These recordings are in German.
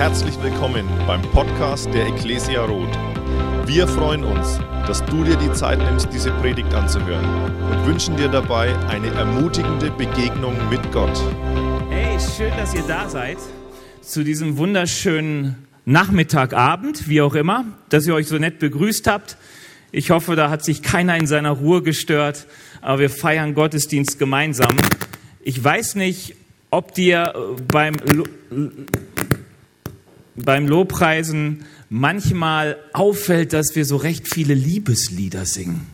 Herzlich willkommen beim Podcast der Ecclesia Roth. Wir freuen uns, dass du dir die Zeit nimmst, diese Predigt anzuhören und wünschen dir dabei eine ermutigende Begegnung mit Gott. Hey, schön, dass ihr da seid zu diesem wunderschönen Nachmittagabend, wie auch immer, dass ihr euch so nett begrüßt habt. Ich hoffe, da hat sich keiner in seiner Ruhe gestört, aber wir feiern Gottesdienst gemeinsam. Ich weiß nicht, ob dir äh, beim, beim Lobpreisen manchmal auffällt, dass wir so recht viele Liebeslieder singen.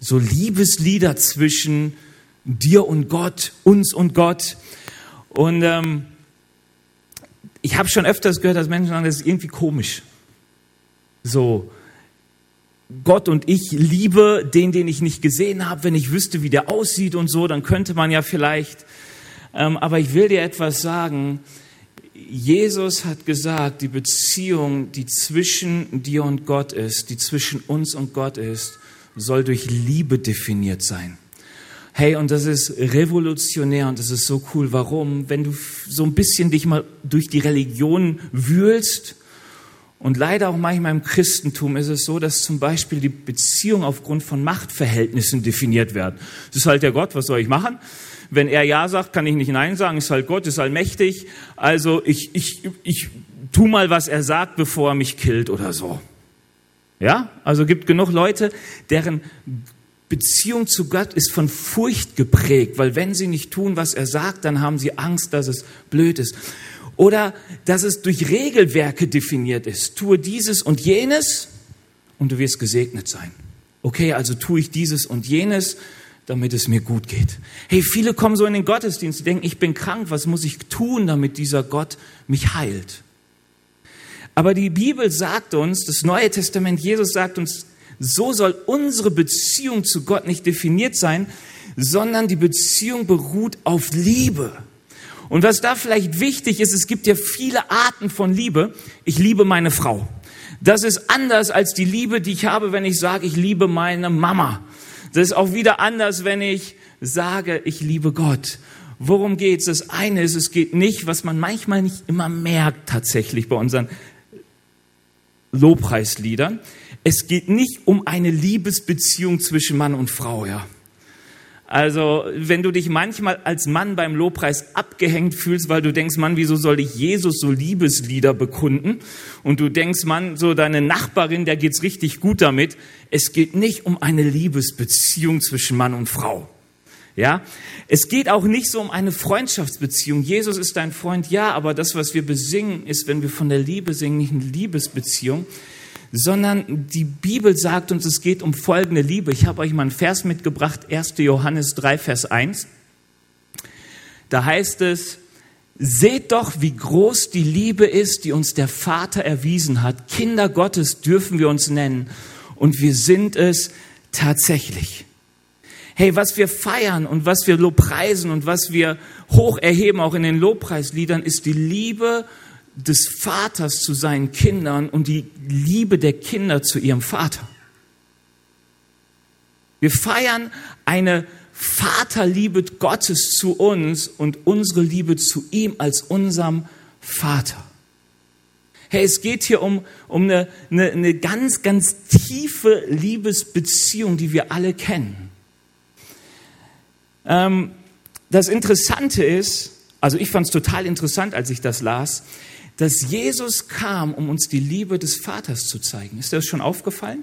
So Liebeslieder zwischen dir und Gott, uns und Gott. Und ähm, ich habe schon öfters gehört, dass Menschen sagen, das ist irgendwie komisch. So, Gott und ich liebe den, den ich nicht gesehen habe. Wenn ich wüsste, wie der aussieht und so, dann könnte man ja vielleicht. Ähm, aber ich will dir etwas sagen. Jesus hat gesagt, die Beziehung, die zwischen dir und Gott ist, die zwischen uns und Gott ist, soll durch Liebe definiert sein. Hey, und das ist revolutionär und das ist so cool. Warum? Wenn du so ein bisschen dich mal durch die Religion wühlst, und leider auch manchmal im Christentum ist es so, dass zum Beispiel die Beziehung aufgrund von Machtverhältnissen definiert werden. Das ist halt der Gott, was soll ich machen? Wenn er Ja sagt, kann ich nicht Nein sagen, ist halt Gott, ist allmächtig. Also ich, ich, ich tu mal, was er sagt, bevor er mich killt oder so. Ja? Also gibt genug Leute, deren Beziehung zu Gott ist von Furcht geprägt, weil wenn sie nicht tun, was er sagt, dann haben sie Angst, dass es blöd ist. Oder dass es durch Regelwerke definiert ist. Tue dieses und jenes und du wirst gesegnet sein. Okay, also tue ich dieses und jenes, damit es mir gut geht. Hey, viele kommen so in den Gottesdienst, die denken, ich bin krank, was muss ich tun, damit dieser Gott mich heilt? Aber die Bibel sagt uns, das Neue Testament, Jesus sagt uns, so soll unsere Beziehung zu Gott nicht definiert sein, sondern die Beziehung beruht auf Liebe. Und was da vielleicht wichtig ist, es gibt ja viele Arten von Liebe. Ich liebe meine Frau. Das ist anders als die Liebe, die ich habe, wenn ich sage, ich liebe meine Mama. Das ist auch wieder anders, wenn ich sage, ich liebe Gott. Worum geht's? Das eine ist, es geht nicht, was man manchmal nicht immer merkt tatsächlich bei unseren Lobpreisliedern. Es geht nicht um eine Liebesbeziehung zwischen Mann und Frau, ja. Also, wenn du dich manchmal als Mann beim Lobpreis abgehängt fühlst, weil du denkst, Mann, wieso soll ich Jesus so Liebeslieder bekunden? Und du denkst, Mann, so deine Nachbarin, der geht's richtig gut damit. Es geht nicht um eine Liebesbeziehung zwischen Mann und Frau. Ja? Es geht auch nicht so um eine Freundschaftsbeziehung. Jesus ist dein Freund, ja, aber das, was wir besingen, ist, wenn wir von der Liebe singen, nicht eine Liebesbeziehung, sondern die Bibel sagt uns, es geht um folgende Liebe. Ich habe euch mal einen Vers mitgebracht, 1. Johannes 3, Vers 1. Da heißt es, seht doch, wie groß die Liebe ist, die uns der Vater erwiesen hat. Kinder Gottes dürfen wir uns nennen und wir sind es tatsächlich. Hey, was wir feiern und was wir Lobpreisen und was wir hoch erheben, auch in den Lobpreisliedern, ist die Liebe des Vaters zu seinen Kindern und die Liebe der Kinder zu ihrem Vater. Wir feiern eine Vaterliebe Gottes zu uns und unsere Liebe zu ihm als unserem Vater. Hey, es geht hier um, um eine, eine, eine ganz, ganz tiefe Liebesbeziehung, die wir alle kennen. Ähm, das Interessante ist, also ich fand es total interessant, als ich das las, dass Jesus kam, um uns die Liebe des Vaters zu zeigen. Ist das schon aufgefallen?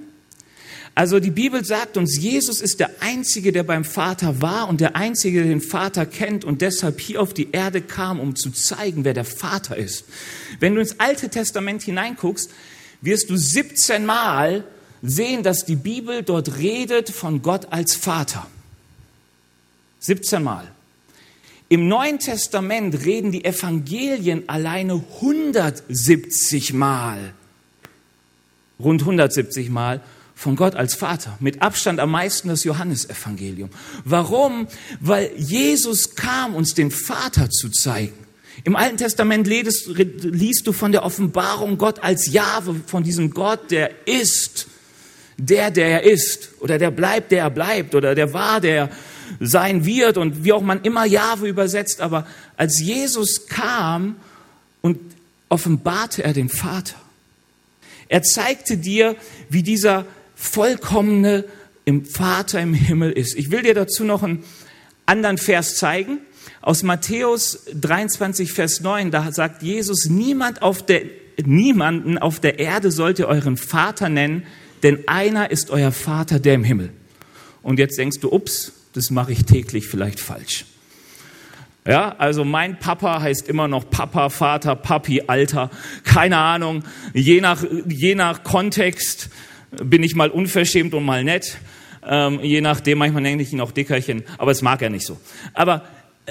Also die Bibel sagt uns, Jesus ist der Einzige, der beim Vater war und der Einzige, der den Vater kennt und deshalb hier auf die Erde kam, um zu zeigen, wer der Vater ist. Wenn du ins Alte Testament hineinguckst, wirst du 17 Mal sehen, dass die Bibel dort redet von Gott als Vater. 17 Mal. Im Neuen Testament reden die Evangelien alleine 170 Mal, rund 170 Mal von Gott als Vater. Mit Abstand am meisten das Johannesevangelium. Warum? Weil Jesus kam, uns den Vater zu zeigen. Im Alten Testament liest, liest du von der Offenbarung Gott als Jahwe, von diesem Gott, der ist, der, der er ist, oder der bleibt, der er bleibt, oder der war, der sein wird und wie auch man immer Jahwe übersetzt, aber als Jesus kam, und offenbarte er den Vater. Er zeigte dir, wie dieser vollkommene im Vater im Himmel ist. Ich will dir dazu noch einen anderen Vers zeigen. Aus Matthäus 23, Vers 9, da sagt Jesus, niemand auf der, niemanden auf der Erde sollt ihr euren Vater nennen, denn einer ist euer Vater, der im Himmel. Und jetzt denkst du, ups, das mache ich täglich vielleicht falsch. Ja, also mein Papa heißt immer noch Papa, Vater, Papi, Alter, keine Ahnung. Je nach, je nach Kontext bin ich mal unverschämt und mal nett. Ähm, je nachdem, manchmal nenne ich ihn auch Dickerchen, aber es mag er nicht so. Aber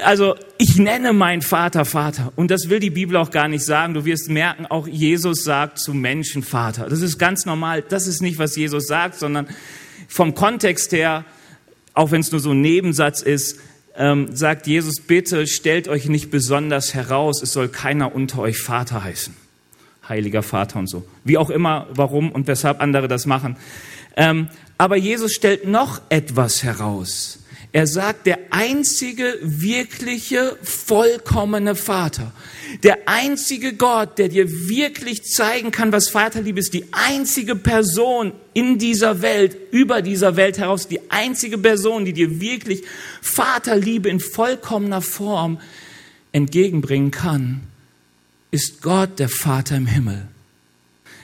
also ich nenne meinen Vater Vater und das will die Bibel auch gar nicht sagen. Du wirst merken, auch Jesus sagt zu Menschen Vater. Das ist ganz normal. Das ist nicht, was Jesus sagt, sondern vom Kontext her, auch wenn es nur so ein Nebensatz ist, ähm, sagt Jesus, bitte stellt euch nicht besonders heraus, es soll keiner unter euch Vater heißen. Heiliger Vater und so. Wie auch immer, warum und weshalb andere das machen. Ähm, aber Jesus stellt noch etwas heraus. Er sagt, der einzige wirkliche, vollkommene Vater, der einzige Gott, der dir wirklich zeigen kann, was Vaterliebe ist, die einzige Person in dieser Welt, über dieser Welt heraus, die einzige Person, die dir wirklich Vaterliebe in vollkommener Form entgegenbringen kann, ist Gott, der Vater im Himmel.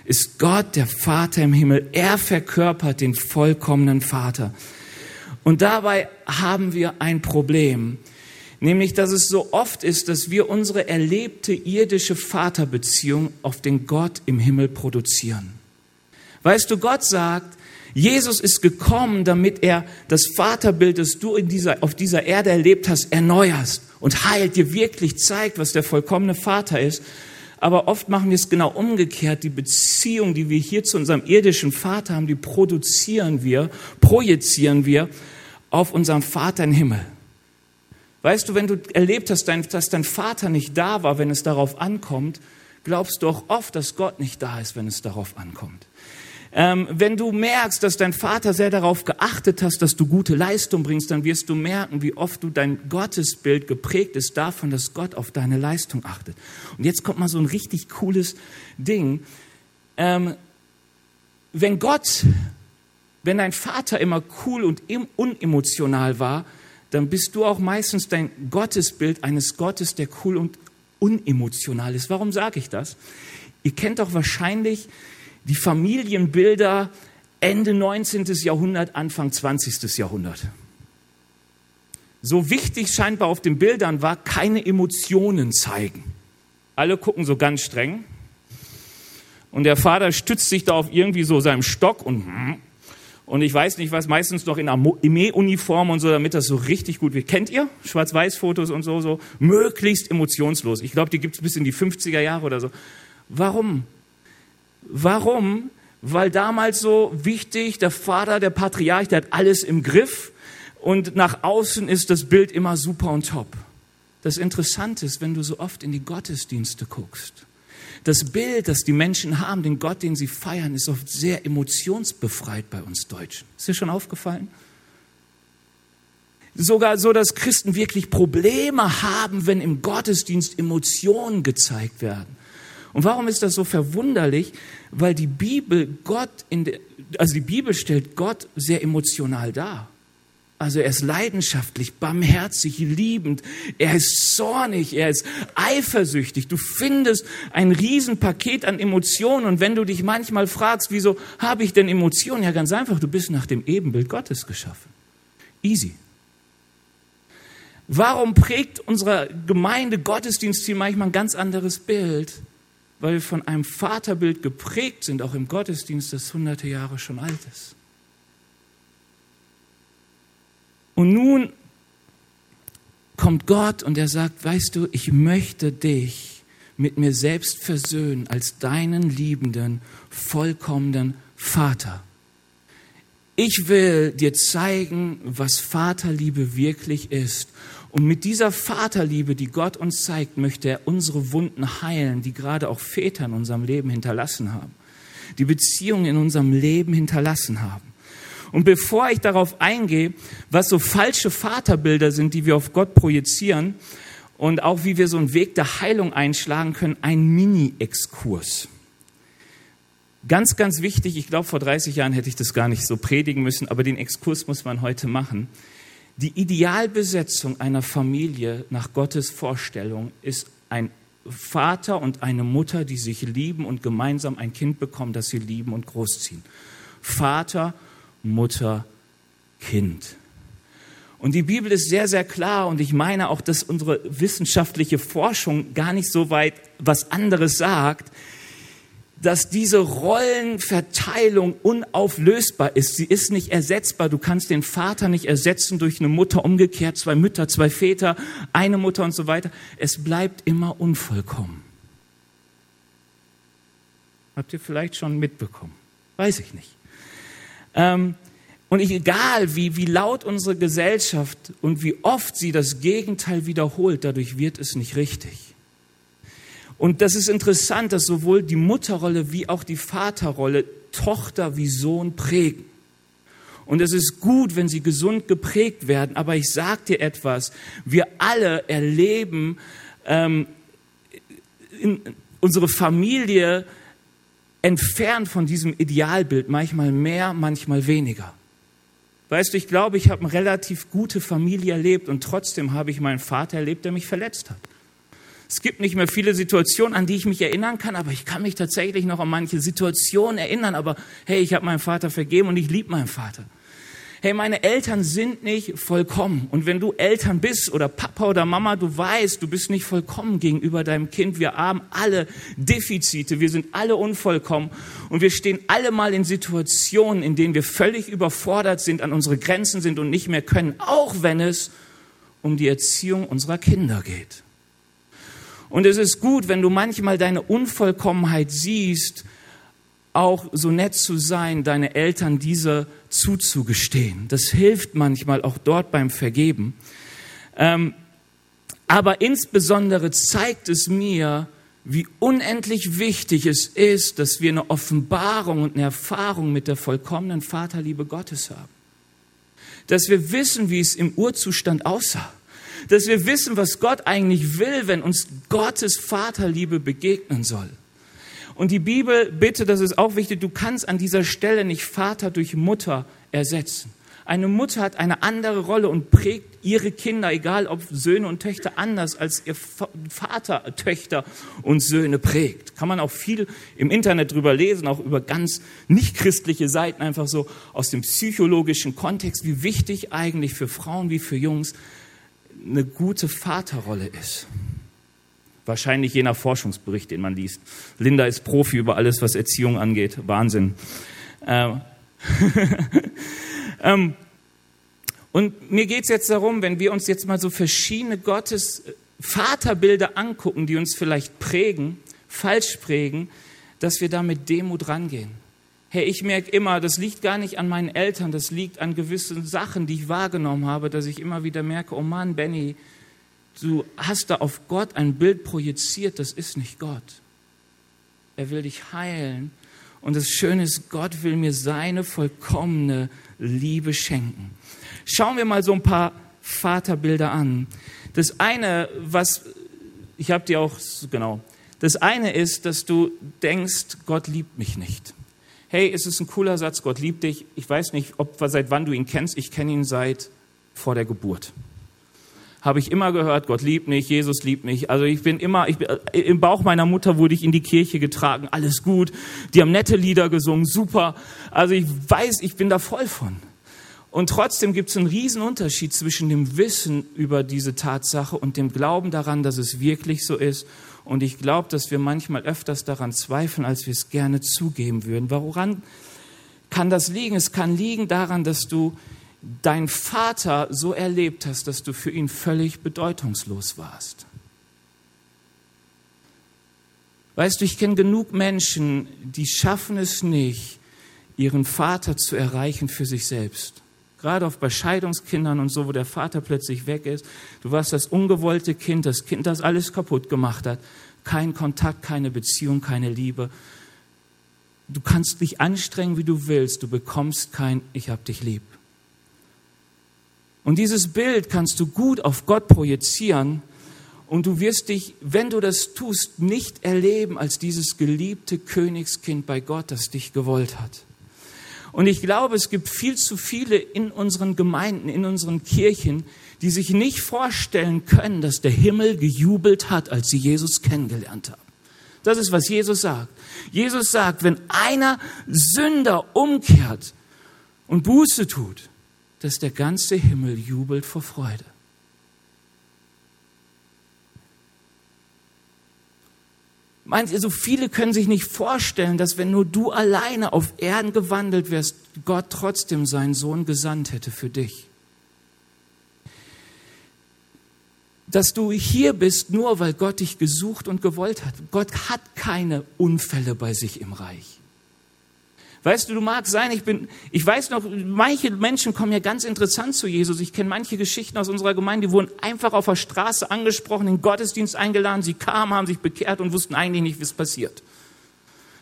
Ist Gott, der Vater im Himmel. Er verkörpert den vollkommenen Vater. Und dabei haben wir ein Problem, nämlich dass es so oft ist, dass wir unsere erlebte irdische Vaterbeziehung auf den Gott im Himmel produzieren. Weißt du, Gott sagt, Jesus ist gekommen, damit er das Vaterbild, das du in dieser, auf dieser Erde erlebt hast, erneuerst und heilt, dir wirklich zeigt, was der vollkommene Vater ist. Aber oft machen wir es genau umgekehrt. Die Beziehung, die wir hier zu unserem irdischen Vater haben, die produzieren wir, projizieren wir auf unseren Vater im Himmel. Weißt du, wenn du erlebt hast, dass dein Vater nicht da war, wenn es darauf ankommt, glaubst du auch oft, dass Gott nicht da ist, wenn es darauf ankommt. Ähm, wenn du merkst, dass dein Vater sehr darauf geachtet hast, dass du gute Leistung bringst, dann wirst du merken, wie oft du dein Gottesbild geprägt ist davon, dass Gott auf deine Leistung achtet. Und jetzt kommt mal so ein richtig cooles Ding. Ähm, wenn Gott wenn dein Vater immer cool und unemotional war, dann bist du auch meistens dein Gottesbild eines Gottes, der cool und unemotional ist. Warum sage ich das? Ihr kennt doch wahrscheinlich die Familienbilder Ende 19. Jahrhundert, Anfang 20. Jahrhundert. So wichtig scheinbar auf den Bildern war, keine Emotionen zeigen. Alle gucken so ganz streng. Und der Vater stützt sich da auf irgendwie so seinem Stock und hm, und ich weiß nicht was, meistens noch in Armee-Uniform und so, damit das so richtig gut wird. Kennt ihr Schwarz-Weiß-Fotos und so, so? Möglichst emotionslos. Ich glaube, die gibt es bis in die 50er Jahre oder so. Warum? Warum? Weil damals so wichtig, der Vater, der Patriarch, der hat alles im Griff und nach außen ist das Bild immer super und top. Das Interessante ist, wenn du so oft in die Gottesdienste guckst, das Bild, das die Menschen haben, den Gott, den sie feiern, ist oft sehr emotionsbefreit bei uns Deutschen. Ist dir schon aufgefallen? Sogar so, dass Christen wirklich Probleme haben, wenn im Gottesdienst Emotionen gezeigt werden. Und warum ist das so verwunderlich? Weil die Bibel Gott in der, also die Bibel stellt Gott sehr emotional dar. Also er ist leidenschaftlich, barmherzig, liebend, er ist zornig, er ist eifersüchtig. Du findest ein Riesenpaket an Emotionen und wenn du dich manchmal fragst, wieso habe ich denn Emotionen? Ja, ganz einfach, du bist nach dem Ebenbild Gottes geschaffen. Easy. Warum prägt unsere Gemeinde Gottesdienst hier manchmal ein ganz anderes Bild? Weil wir von einem Vaterbild geprägt sind, auch im Gottesdienst, das hunderte Jahre schon alt ist. Und nun kommt Gott und er sagt, weißt du, ich möchte dich mit mir selbst versöhnen als deinen liebenden, vollkommenen Vater. Ich will dir zeigen, was Vaterliebe wirklich ist. Und mit dieser Vaterliebe, die Gott uns zeigt, möchte er unsere Wunden heilen, die gerade auch Väter in unserem Leben hinterlassen haben. Die Beziehungen in unserem Leben hinterlassen haben. Und bevor ich darauf eingehe, was so falsche Vaterbilder sind, die wir auf Gott projizieren, und auch wie wir so einen Weg der Heilung einschlagen können, ein Mini-Exkurs. Ganz, ganz wichtig, ich glaube, vor 30 Jahren hätte ich das gar nicht so predigen müssen, aber den Exkurs muss man heute machen. Die Idealbesetzung einer Familie nach Gottes Vorstellung ist ein Vater und eine Mutter, die sich lieben und gemeinsam ein Kind bekommen, das sie lieben und großziehen. Vater, Mutter, Kind. Und die Bibel ist sehr, sehr klar und ich meine auch, dass unsere wissenschaftliche Forschung gar nicht so weit was anderes sagt dass diese Rollenverteilung unauflösbar ist. Sie ist nicht ersetzbar. Du kannst den Vater nicht ersetzen durch eine Mutter, umgekehrt zwei Mütter, zwei Väter, eine Mutter und so weiter. Es bleibt immer unvollkommen. Habt ihr vielleicht schon mitbekommen? Weiß ich nicht. Ähm, und egal, wie, wie laut unsere Gesellschaft und wie oft sie das Gegenteil wiederholt, dadurch wird es nicht richtig. Und das ist interessant, dass sowohl die Mutterrolle wie auch die Vaterrolle Tochter wie Sohn prägen. Und es ist gut, wenn sie gesund geprägt werden. Aber ich sage dir etwas, wir alle erleben ähm, in unsere Familie entfernt von diesem Idealbild, manchmal mehr, manchmal weniger. Weißt du, ich glaube, ich habe eine relativ gute Familie erlebt und trotzdem habe ich meinen Vater erlebt, der mich verletzt hat. Es gibt nicht mehr viele Situationen, an die ich mich erinnern kann, aber ich kann mich tatsächlich noch an manche Situationen erinnern. Aber hey, ich habe meinen Vater vergeben und ich liebe meinen Vater. Hey, meine Eltern sind nicht vollkommen. Und wenn du Eltern bist oder Papa oder Mama, du weißt, du bist nicht vollkommen gegenüber deinem Kind. Wir haben alle Defizite, wir sind alle unvollkommen und wir stehen alle mal in Situationen, in denen wir völlig überfordert sind, an unsere Grenzen sind und nicht mehr können, auch wenn es um die Erziehung unserer Kinder geht. Und es ist gut, wenn du manchmal deine Unvollkommenheit siehst, auch so nett zu sein, deine Eltern diese zuzugestehen. Das hilft manchmal auch dort beim Vergeben. Ähm, aber insbesondere zeigt es mir, wie unendlich wichtig es ist, dass wir eine Offenbarung und eine Erfahrung mit der vollkommenen Vaterliebe Gottes haben. Dass wir wissen, wie es im Urzustand aussah dass wir wissen, was Gott eigentlich will, wenn uns Gottes Vaterliebe begegnen soll. Und die Bibel, bitte, das ist auch wichtig, du kannst an dieser Stelle nicht Vater durch Mutter ersetzen. Eine Mutter hat eine andere Rolle und prägt ihre Kinder, egal ob Söhne und Töchter, anders als ihr Vater Töchter und Söhne prägt. Kann man auch viel im Internet drüber lesen, auch über ganz nicht christliche Seiten, einfach so aus dem psychologischen Kontext, wie wichtig eigentlich für Frauen wie für Jungs eine gute Vaterrolle ist. Wahrscheinlich jener Forschungsbericht, den man liest. Linda ist Profi über alles, was Erziehung angeht. Wahnsinn. Ähm. ähm. Und mir geht es jetzt darum, wenn wir uns jetzt mal so verschiedene Gottes Vaterbilder angucken, die uns vielleicht prägen, falsch prägen, dass wir da mit Demut rangehen. Hey, ich merke immer, das liegt gar nicht an meinen Eltern, das liegt an gewissen Sachen, die ich wahrgenommen habe, dass ich immer wieder merke, oh Mann, Benny, du hast da auf Gott ein Bild projiziert, das ist nicht Gott. Er will dich heilen. Und das Schöne ist, Gott will mir seine vollkommene Liebe schenken. Schauen wir mal so ein paar Vaterbilder an. Das eine, was, ich habe dir auch, genau, das eine ist, dass du denkst, Gott liebt mich nicht hey, es ist ein cooler Satz, Gott liebt dich. Ich weiß nicht, ob, seit wann du ihn kennst. Ich kenne ihn seit vor der Geburt. Habe ich immer gehört, Gott liebt mich, Jesus liebt mich. Also ich bin immer, ich bin, äh, im Bauch meiner Mutter wurde ich in die Kirche getragen, alles gut. Die haben nette Lieder gesungen, super. Also ich weiß, ich bin da voll von. Und trotzdem gibt es einen riesen Unterschied zwischen dem Wissen über diese Tatsache und dem Glauben daran, dass es wirklich so ist und ich glaube, dass wir manchmal öfters daran zweifeln, als wir es gerne zugeben würden. Woran kann das liegen? Es kann liegen daran, dass du deinen Vater so erlebt hast, dass du für ihn völlig bedeutungslos warst. Weißt du, ich kenne genug Menschen, die schaffen es nicht, ihren Vater zu erreichen für sich selbst. Gerade auf bei Scheidungskindern und so, wo der Vater plötzlich weg ist. Du warst das ungewollte Kind, das Kind, das alles kaputt gemacht hat. Kein Kontakt, keine Beziehung, keine Liebe. Du kannst dich anstrengen, wie du willst. Du bekommst kein Ich hab dich lieb. Und dieses Bild kannst du gut auf Gott projizieren Und du wirst dich, wenn du das tust, nicht erleben als dieses geliebte Königskind bei Gott, das dich gewollt hat. Und ich glaube, es gibt viel zu viele in unseren Gemeinden, in unseren Kirchen, die sich nicht vorstellen können, dass der Himmel gejubelt hat, als sie Jesus kennengelernt haben. Das ist, was Jesus sagt. Jesus sagt, wenn einer Sünder umkehrt und Buße tut, dass der ganze Himmel jubelt vor Freude. Meint ihr, so viele können sich nicht vorstellen, dass wenn nur du alleine auf Erden gewandelt wärst, Gott trotzdem seinen Sohn gesandt hätte für dich. Dass du hier bist, nur weil Gott dich gesucht und gewollt hat. Gott hat keine Unfälle bei sich im Reich. Weißt du, du magst sein, ich bin, ich weiß noch, manche Menschen kommen ja ganz interessant zu Jesus. Ich kenne manche Geschichten aus unserer Gemeinde, die wurden einfach auf der Straße angesprochen, in den Gottesdienst eingeladen, sie kamen, haben sich bekehrt und wussten eigentlich nicht, wie es passiert.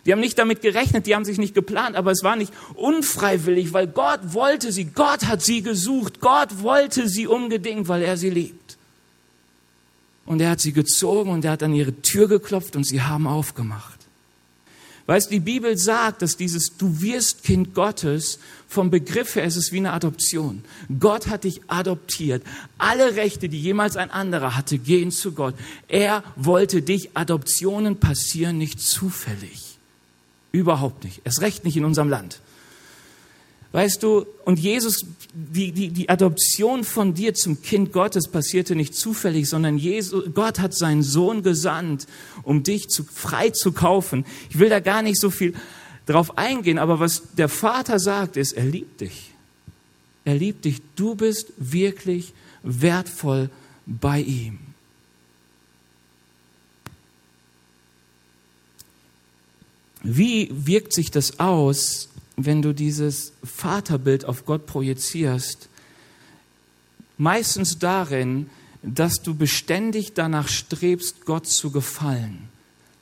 Die haben nicht damit gerechnet, die haben sich nicht geplant, aber es war nicht unfreiwillig, weil Gott wollte sie, Gott hat sie gesucht, Gott wollte sie unbedingt, weil er sie liebt. Und er hat sie gezogen und er hat an ihre Tür geklopft und sie haben aufgemacht. Weißt, die Bibel sagt, dass dieses Du wirst Kind Gottes vom Begriff her ist es wie eine Adoption. Gott hat dich adoptiert. Alle Rechte, die jemals ein anderer hatte, gehen zu Gott. Er wollte dich. Adoptionen passieren nicht zufällig. Überhaupt nicht. Es recht nicht in unserem Land. Weißt du, und Jesus, die, die, die Adoption von dir zum Kind Gottes passierte nicht zufällig, sondern Jesus, Gott hat seinen Sohn gesandt, um dich zu, frei zu kaufen. Ich will da gar nicht so viel drauf eingehen, aber was der Vater sagt, ist, er liebt dich. Er liebt dich. Du bist wirklich wertvoll bei ihm. Wie wirkt sich das aus, wenn du dieses Vaterbild auf Gott projizierst, meistens darin, dass du beständig danach strebst, Gott zu gefallen,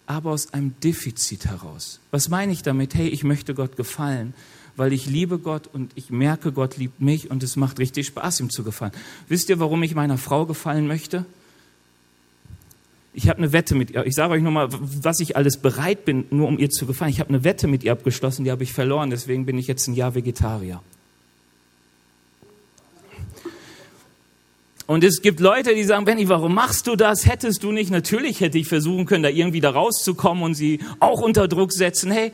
aber aus einem Defizit heraus. Was meine ich damit? Hey, ich möchte Gott gefallen, weil ich liebe Gott und ich merke, Gott liebt mich und es macht richtig Spaß, ihm zu gefallen. Wisst ihr, warum ich meiner Frau gefallen möchte? Ich habe eine Wette mit ihr. Ich sage euch nochmal, was ich alles bereit bin, nur um ihr zu gefallen. Ich habe eine Wette mit ihr abgeschlossen, die habe ich verloren, deswegen bin ich jetzt ein Jahr Vegetarier. Und es gibt Leute, die sagen, Benny, warum machst du das? Hättest du nicht? Natürlich hätte ich versuchen können, da irgendwie da rauszukommen und sie auch unter Druck setzen. Hey,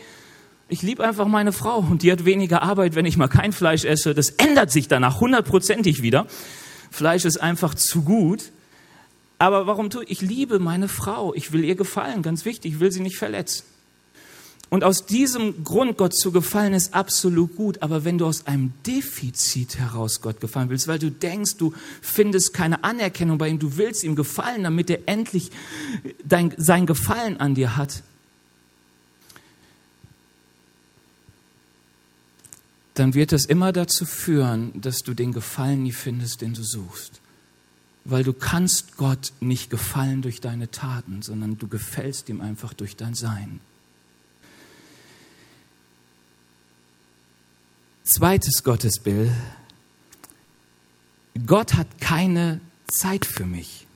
ich liebe einfach meine Frau und die hat weniger Arbeit, wenn ich mal kein Fleisch esse. Das ändert sich danach hundertprozentig wieder. Fleisch ist einfach zu gut. Aber warum tue ich? Ich liebe meine Frau. Ich will ihr gefallen. Ganz wichtig. Ich will sie nicht verletzen. Und aus diesem Grund Gott zu gefallen ist absolut gut. Aber wenn du aus einem Defizit heraus Gott gefallen willst, weil du denkst, du findest keine Anerkennung bei ihm, du willst ihm gefallen, damit er endlich dein, sein Gefallen an dir hat, dann wird das immer dazu führen, dass du den Gefallen nie findest, den du suchst weil du kannst Gott nicht gefallen durch deine Taten, sondern du gefällst ihm einfach durch dein Sein. Zweites Gottesbild. Gott hat keine Zeit für mich.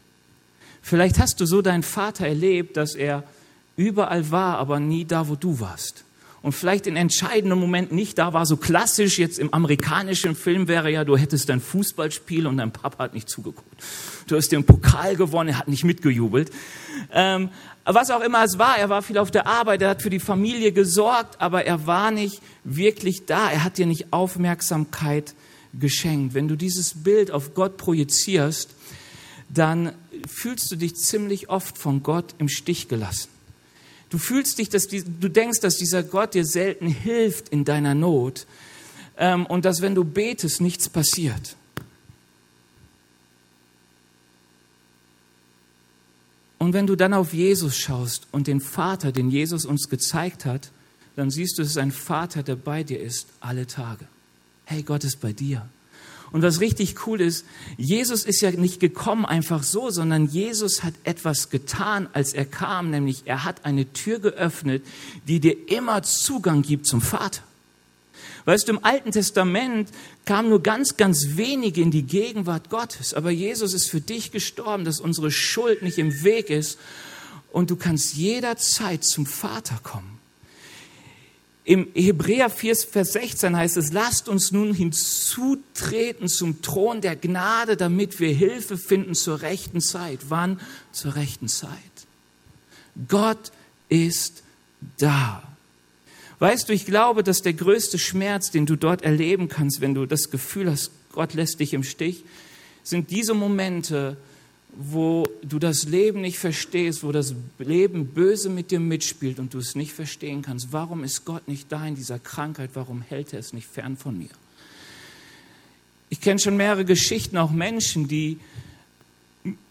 Vielleicht hast du so deinen Vater erlebt, dass er überall war, aber nie da, wo du warst und vielleicht in entscheidenden Momenten nicht da war. So klassisch jetzt im amerikanischen Film wäre ja, du hättest ein Fußballspiel und dein Papa hat nicht zugeguckt. Du hast den Pokal gewonnen, er hat nicht mitgejubelt. Ähm, was auch immer es war, er war viel auf der Arbeit, er hat für die Familie gesorgt, aber er war nicht wirklich da. Er hat dir nicht Aufmerksamkeit geschenkt. Wenn du dieses Bild auf Gott projizierst, dann fühlst du dich ziemlich oft von Gott im Stich gelassen. Du fühlst dich, dass die, du denkst, dass dieser Gott dir selten hilft in deiner Not ähm, und dass wenn du betest, nichts passiert. Und wenn du dann auf Jesus schaust und den Vater, den Jesus uns gezeigt hat, dann siehst du, es ist ein Vater, der bei dir ist alle Tage. Hey, Gott ist bei dir. Und was richtig cool ist, Jesus ist ja nicht gekommen einfach so, sondern Jesus hat etwas getan, als er kam, nämlich er hat eine Tür geöffnet, die dir immer Zugang gibt zum Vater. Weißt du, im Alten Testament kamen nur ganz, ganz wenige in die Gegenwart Gottes. Aber Jesus ist für dich gestorben, dass unsere Schuld nicht im Weg ist. Und du kannst jederzeit zum Vater kommen. Im Hebräer 4, Vers 16 heißt es, lasst uns nun hinzutreten zum Thron der Gnade, damit wir Hilfe finden zur rechten Zeit. Wann? Zur rechten Zeit. Gott ist da. Weißt du, ich glaube, dass der größte Schmerz, den du dort erleben kannst, wenn du das Gefühl hast, Gott lässt dich im Stich, sind diese Momente, wo du das Leben nicht verstehst, wo das Leben böse mit dir mitspielt und du es nicht verstehen kannst. Warum ist Gott nicht da in dieser Krankheit? Warum hält er es nicht fern von mir? Ich kenne schon mehrere Geschichten, auch Menschen, die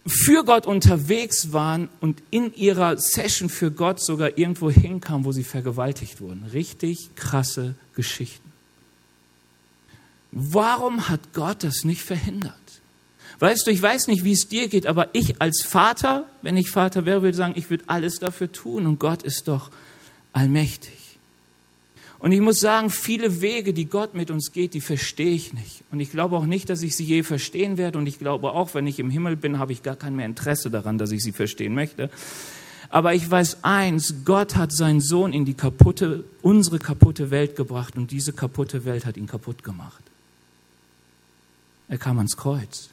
für Gott unterwegs waren und in ihrer Session für Gott sogar irgendwo hinkamen, wo sie vergewaltigt wurden. Richtig krasse Geschichten. Warum hat Gott das nicht verhindert? Weißt du, ich weiß nicht, wie es dir geht, aber ich als Vater, wenn ich Vater wäre, würde sagen, ich würde alles dafür tun und Gott ist doch allmächtig. Und ich muss sagen, viele Wege, die Gott mit uns geht, die verstehe ich nicht. Und ich glaube auch nicht, dass ich sie je verstehen werde. Und ich glaube auch, wenn ich im Himmel bin, habe ich gar kein mehr Interesse daran, dass ich sie verstehen möchte. Aber ich weiß eins, Gott hat seinen Sohn in die kaputte, unsere kaputte Welt gebracht und diese kaputte Welt hat ihn kaputt gemacht. Er kam ans Kreuz.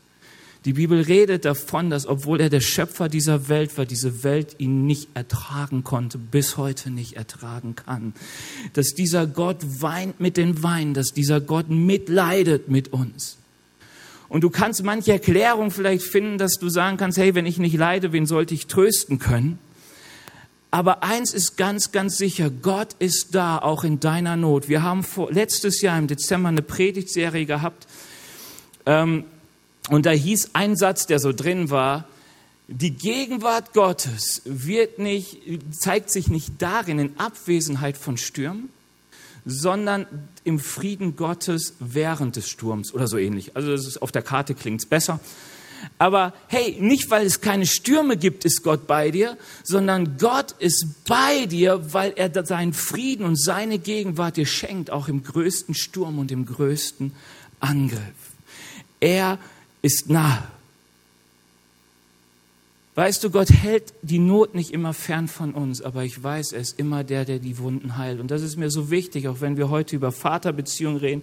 Die Bibel redet davon, dass obwohl er der Schöpfer dieser Welt war, diese Welt ihn nicht ertragen konnte, bis heute nicht ertragen kann. Dass dieser Gott weint mit den Weinen, dass dieser Gott mitleidet mit uns. Und du kannst manche Erklärung vielleicht finden, dass du sagen kannst, hey, wenn ich nicht leide, wen sollte ich trösten können? Aber eins ist ganz, ganz sicher, Gott ist da, auch in deiner Not. Wir haben vor, letztes Jahr im Dezember eine Predigtserie gehabt, ähm, und da hieß ein Satz, der so drin war, die Gegenwart Gottes wird nicht, zeigt sich nicht darin in Abwesenheit von Stürmen, sondern im Frieden Gottes während des Sturms oder so ähnlich. Also das ist, auf der Karte klingt es besser. Aber hey, nicht weil es keine Stürme gibt, ist Gott bei dir, sondern Gott ist bei dir, weil er seinen Frieden und seine Gegenwart dir schenkt, auch im größten Sturm und im größten Angriff. Er ist nahe. Weißt du, Gott hält die Not nicht immer fern von uns, aber ich weiß, er ist immer der, der die Wunden heilt. Und das ist mir so wichtig, auch wenn wir heute über Vaterbeziehungen reden.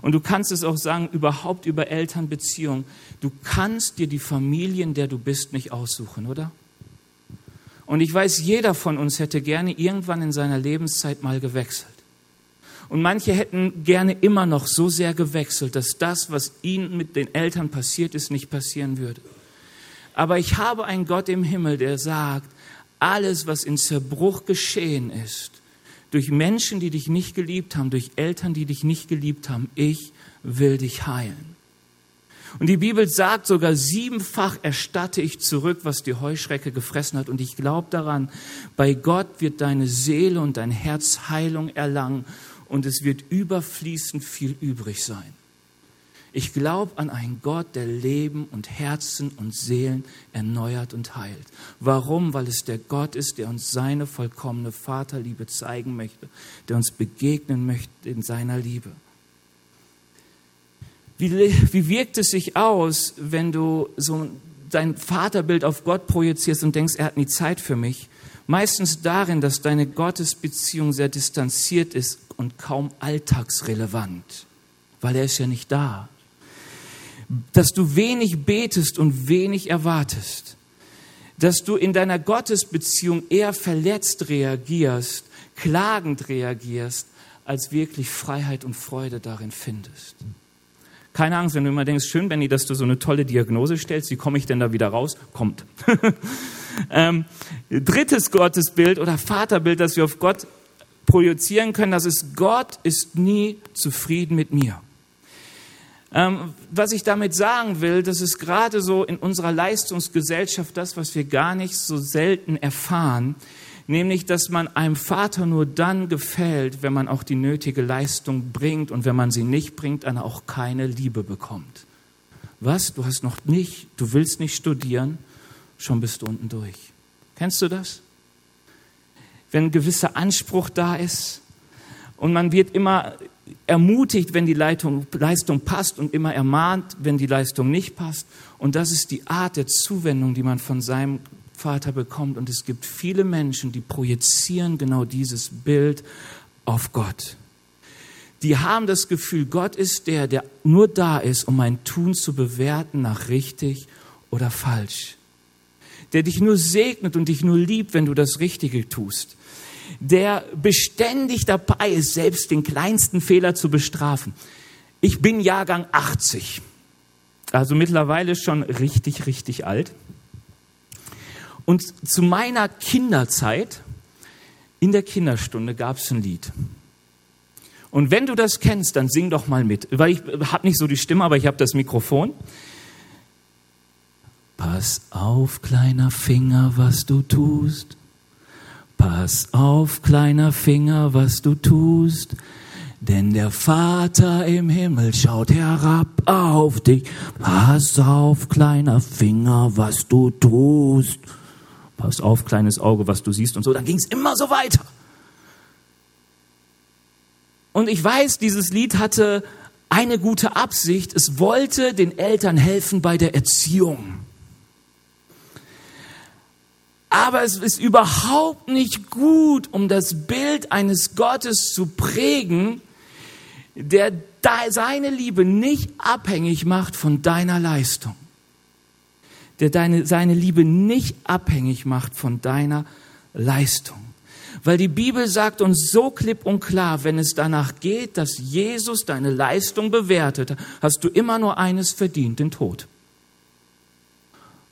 Und du kannst es auch sagen, überhaupt über Elternbeziehungen. Du kannst dir die Familie, in der du bist, nicht aussuchen, oder? Und ich weiß, jeder von uns hätte gerne irgendwann in seiner Lebenszeit mal gewechselt. Und manche hätten gerne immer noch so sehr gewechselt, dass das, was ihnen mit den Eltern passiert ist, nicht passieren würde. Aber ich habe einen Gott im Himmel, der sagt, alles, was in Zerbruch geschehen ist, durch Menschen, die dich nicht geliebt haben, durch Eltern, die dich nicht geliebt haben, ich will dich heilen. Und die Bibel sagt sogar, siebenfach erstatte ich zurück, was die Heuschrecke gefressen hat. Und ich glaube daran, bei Gott wird deine Seele und dein Herz Heilung erlangen und es wird überfließend viel übrig sein. Ich glaube an einen Gott, der Leben und Herzen und Seelen erneuert und heilt. Warum? Weil es der Gott ist, der uns seine vollkommene Vaterliebe zeigen möchte, der uns begegnen möchte in seiner Liebe. Wie, wie wirkt es sich aus, wenn du so dein Vaterbild auf Gott projizierst und denkst, er hat nie Zeit für mich? Meistens darin, dass deine Gottesbeziehung sehr distanziert ist und kaum alltagsrelevant, weil er ist ja nicht da. Dass du wenig betest und wenig erwartest. Dass du in deiner Gottesbeziehung eher verletzt reagierst, klagend reagierst, als wirklich Freiheit und Freude darin findest. Keine Angst, wenn du immer denkst, schön, Benny, dass du so eine tolle Diagnose stellst, wie komme ich denn da wieder raus? Kommt. ähm, drittes Gottesbild oder Vaterbild, das wir auf Gott projizieren können, das ist, Gott ist nie zufrieden mit mir. Ähm, was ich damit sagen will, das ist gerade so in unserer Leistungsgesellschaft das, was wir gar nicht so selten erfahren, nämlich, dass man einem Vater nur dann gefällt, wenn man auch die nötige Leistung bringt und wenn man sie nicht bringt, dann auch keine Liebe bekommt. Was? Du hast noch nicht, du willst nicht studieren, schon bist du unten durch. Kennst du das? Wenn ein gewisser Anspruch da ist und man wird immer ermutigt, wenn die Leitung, Leistung passt und immer ermahnt, wenn die Leistung nicht passt. Und das ist die Art der Zuwendung, die man von seinem Vater bekommt. Und es gibt viele Menschen, die projizieren genau dieses Bild auf Gott. Die haben das Gefühl, Gott ist der, der nur da ist, um mein Tun zu bewerten nach richtig oder falsch. Der dich nur segnet und dich nur liebt, wenn du das Richtige tust der beständig dabei ist, selbst den kleinsten Fehler zu bestrafen. Ich bin Jahrgang 80, also mittlerweile schon richtig, richtig alt. Und zu meiner Kinderzeit, in der Kinderstunde, gab es ein Lied. Und wenn du das kennst, dann sing doch mal mit, weil ich habe nicht so die Stimme, aber ich habe das Mikrofon. Pass auf, kleiner Finger, was du tust. Pass auf, kleiner Finger, was du tust, denn der Vater im Himmel schaut herab auf dich. Pass auf, kleiner Finger, was du tust. Pass auf, kleines Auge, was du siehst und so. Dann ging es immer so weiter. Und ich weiß, dieses Lied hatte eine gute Absicht. Es wollte den Eltern helfen bei der Erziehung. Aber es ist überhaupt nicht gut, um das Bild eines Gottes zu prägen, der seine Liebe nicht abhängig macht von deiner Leistung. Der deine, seine Liebe nicht abhängig macht von deiner Leistung. Weil die Bibel sagt uns so klipp und klar, wenn es danach geht, dass Jesus deine Leistung bewertet, hast du immer nur eines verdient, den Tod.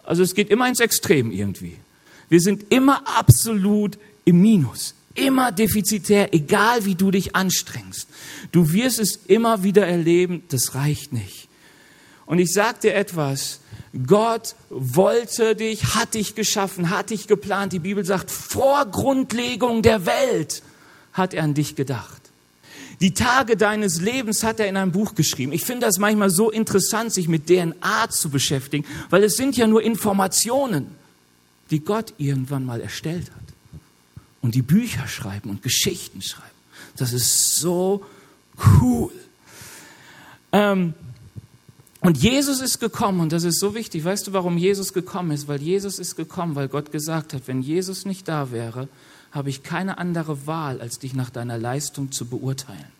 Also es geht immer ins Extrem irgendwie. Wir sind immer absolut im Minus, immer defizitär, egal wie du dich anstrengst. Du wirst es immer wieder erleben, das reicht nicht. Und ich sage dir etwas, Gott wollte dich, hat dich geschaffen, hat dich geplant. Die Bibel sagt, vor Grundlegung der Welt hat er an dich gedacht. Die Tage deines Lebens hat er in einem Buch geschrieben. Ich finde das manchmal so interessant, sich mit DNA zu beschäftigen, weil es sind ja nur Informationen die Gott irgendwann mal erstellt hat. Und die Bücher schreiben und Geschichten schreiben. Das ist so cool. Ähm, und Jesus ist gekommen, und das ist so wichtig. Weißt du, warum Jesus gekommen ist? Weil Jesus ist gekommen, weil Gott gesagt hat, wenn Jesus nicht da wäre, habe ich keine andere Wahl, als dich nach deiner Leistung zu beurteilen.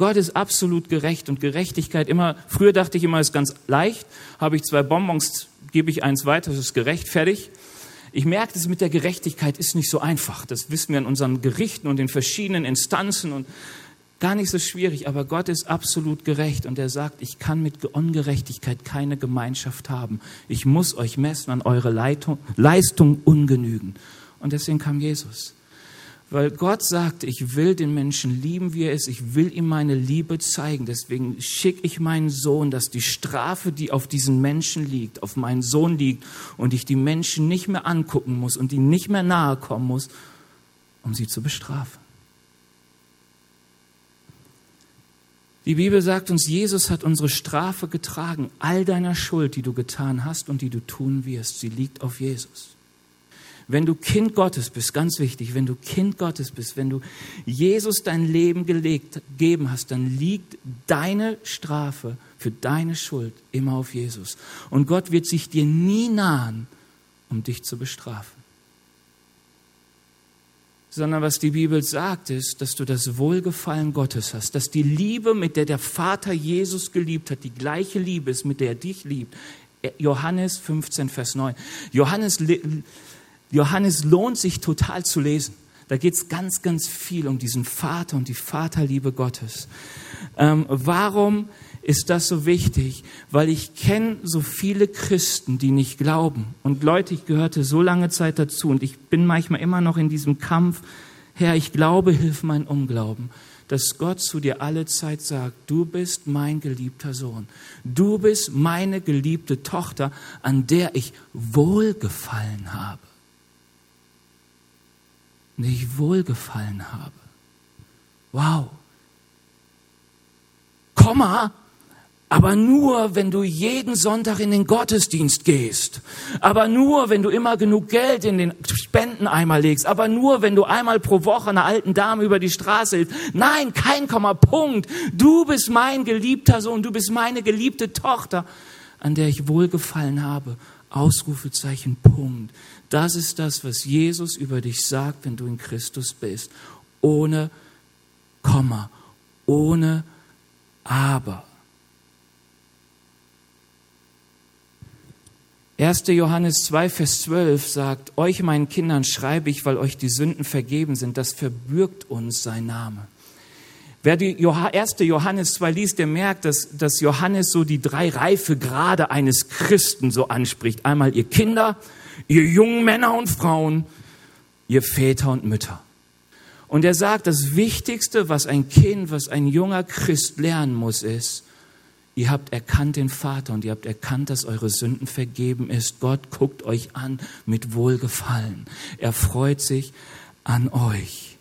Gott ist absolut gerecht und Gerechtigkeit immer, früher dachte ich immer, ist ganz leicht, habe ich zwei Bonbons gebe ich eins weiter, das ist gerechtfertigt. Ich merke, das mit der Gerechtigkeit ist nicht so einfach. Das wissen wir in unseren Gerichten und in verschiedenen Instanzen und gar nicht so schwierig. Aber Gott ist absolut gerecht und er sagt, ich kann mit Ungerechtigkeit keine Gemeinschaft haben. Ich muss euch messen an eure Leitung, Leistung ungenügen. Und deswegen kam Jesus. Weil Gott sagt, ich will den Menschen lieben, wie er ist. Ich will ihm meine Liebe zeigen. Deswegen schicke ich meinen Sohn, dass die Strafe, die auf diesen Menschen liegt, auf meinen Sohn liegt und ich die Menschen nicht mehr angucken muss und ihnen nicht mehr nahe kommen muss, um sie zu bestrafen. Die Bibel sagt uns, Jesus hat unsere Strafe getragen. All deiner Schuld, die du getan hast und die du tun wirst, sie liegt auf Jesus. Wenn du Kind Gottes bist, ganz wichtig, wenn du Kind Gottes bist, wenn du Jesus dein Leben gelegt, gegeben hast, dann liegt deine Strafe für deine Schuld immer auf Jesus. Und Gott wird sich dir nie nahen, um dich zu bestrafen. Sondern was die Bibel sagt, ist, dass du das Wohlgefallen Gottes hast, dass die Liebe, mit der der Vater Jesus geliebt hat, die gleiche Liebe ist, mit der er dich liebt. Johannes 15, Vers 9. Johannes Johannes lohnt sich total zu lesen. Da geht es ganz, ganz viel um diesen Vater und die Vaterliebe Gottes. Ähm, warum ist das so wichtig? Weil ich kenne so viele Christen, die nicht glauben. Und Leute, ich gehörte so lange Zeit dazu und ich bin manchmal immer noch in diesem Kampf. Herr, ich glaube, hilf mein Unglauben dass Gott zu dir alle Zeit sagt, du bist mein geliebter Sohn, du bist meine geliebte Tochter, an der ich wohlgefallen habe und ich wohlgefallen habe. Wow. Komma, Aber nur, wenn du jeden Sonntag in den Gottesdienst gehst. Aber nur, wenn du immer genug Geld in den Spendeneimer legst. Aber nur, wenn du einmal pro Woche einer alten Dame über die Straße hilfst. Nein, kein Komma, Punkt. Du bist mein geliebter Sohn, du bist meine geliebte Tochter, an der ich wohlgefallen habe. Ausrufezeichen, Punkt. Das ist das, was Jesus über dich sagt, wenn du in Christus bist. Ohne Komma, ohne Aber. 1. Johannes 2, Vers 12 sagt, euch meinen Kindern schreibe ich, weil euch die Sünden vergeben sind. Das verbürgt uns sein Name. Wer die 1. Johannes 2 liest, der merkt, dass, dass Johannes so die drei Reifegrade eines Christen so anspricht. Einmal ihr Kinder, ihr jungen Männer und Frauen, ihr Väter und Mütter. Und er sagt, das Wichtigste, was ein Kind, was ein junger Christ lernen muss, ist, Ihr habt erkannt den Vater und ihr habt erkannt, dass eure Sünden vergeben ist. Gott guckt euch an mit Wohlgefallen. Er freut sich an euch.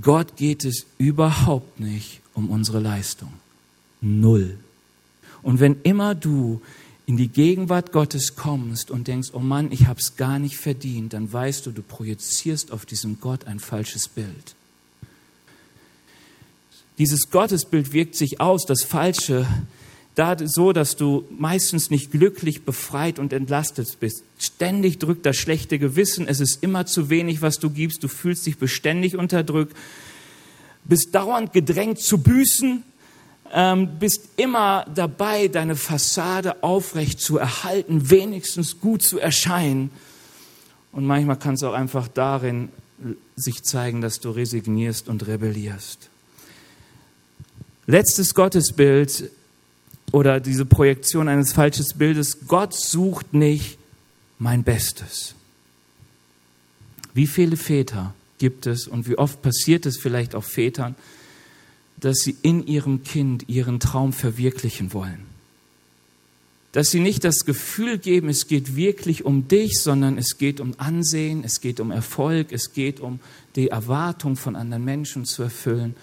Gott geht es überhaupt nicht um unsere Leistung. Null. Und wenn immer du in die Gegenwart Gottes kommst und denkst, oh Mann, ich habe es gar nicht verdient, dann weißt du, du projizierst auf diesen Gott ein falsches Bild. Dieses Gottesbild wirkt sich aus, das Falsche, da so, dass du meistens nicht glücklich, befreit und entlastet bist. Ständig drückt das schlechte Gewissen, es ist immer zu wenig, was du gibst, du fühlst dich beständig unterdrückt, bist dauernd gedrängt zu büßen, ähm, bist immer dabei, deine Fassade aufrecht zu erhalten, wenigstens gut zu erscheinen. Und manchmal kann es auch einfach darin sich zeigen, dass du resignierst und rebellierst. Letztes Gottesbild oder diese Projektion eines falschen Bildes, Gott sucht nicht mein Bestes. Wie viele Väter gibt es und wie oft passiert es vielleicht auch Vätern, dass sie in ihrem Kind ihren Traum verwirklichen wollen? Dass sie nicht das Gefühl geben, es geht wirklich um dich, sondern es geht um Ansehen, es geht um Erfolg, es geht um die Erwartung von anderen Menschen zu erfüllen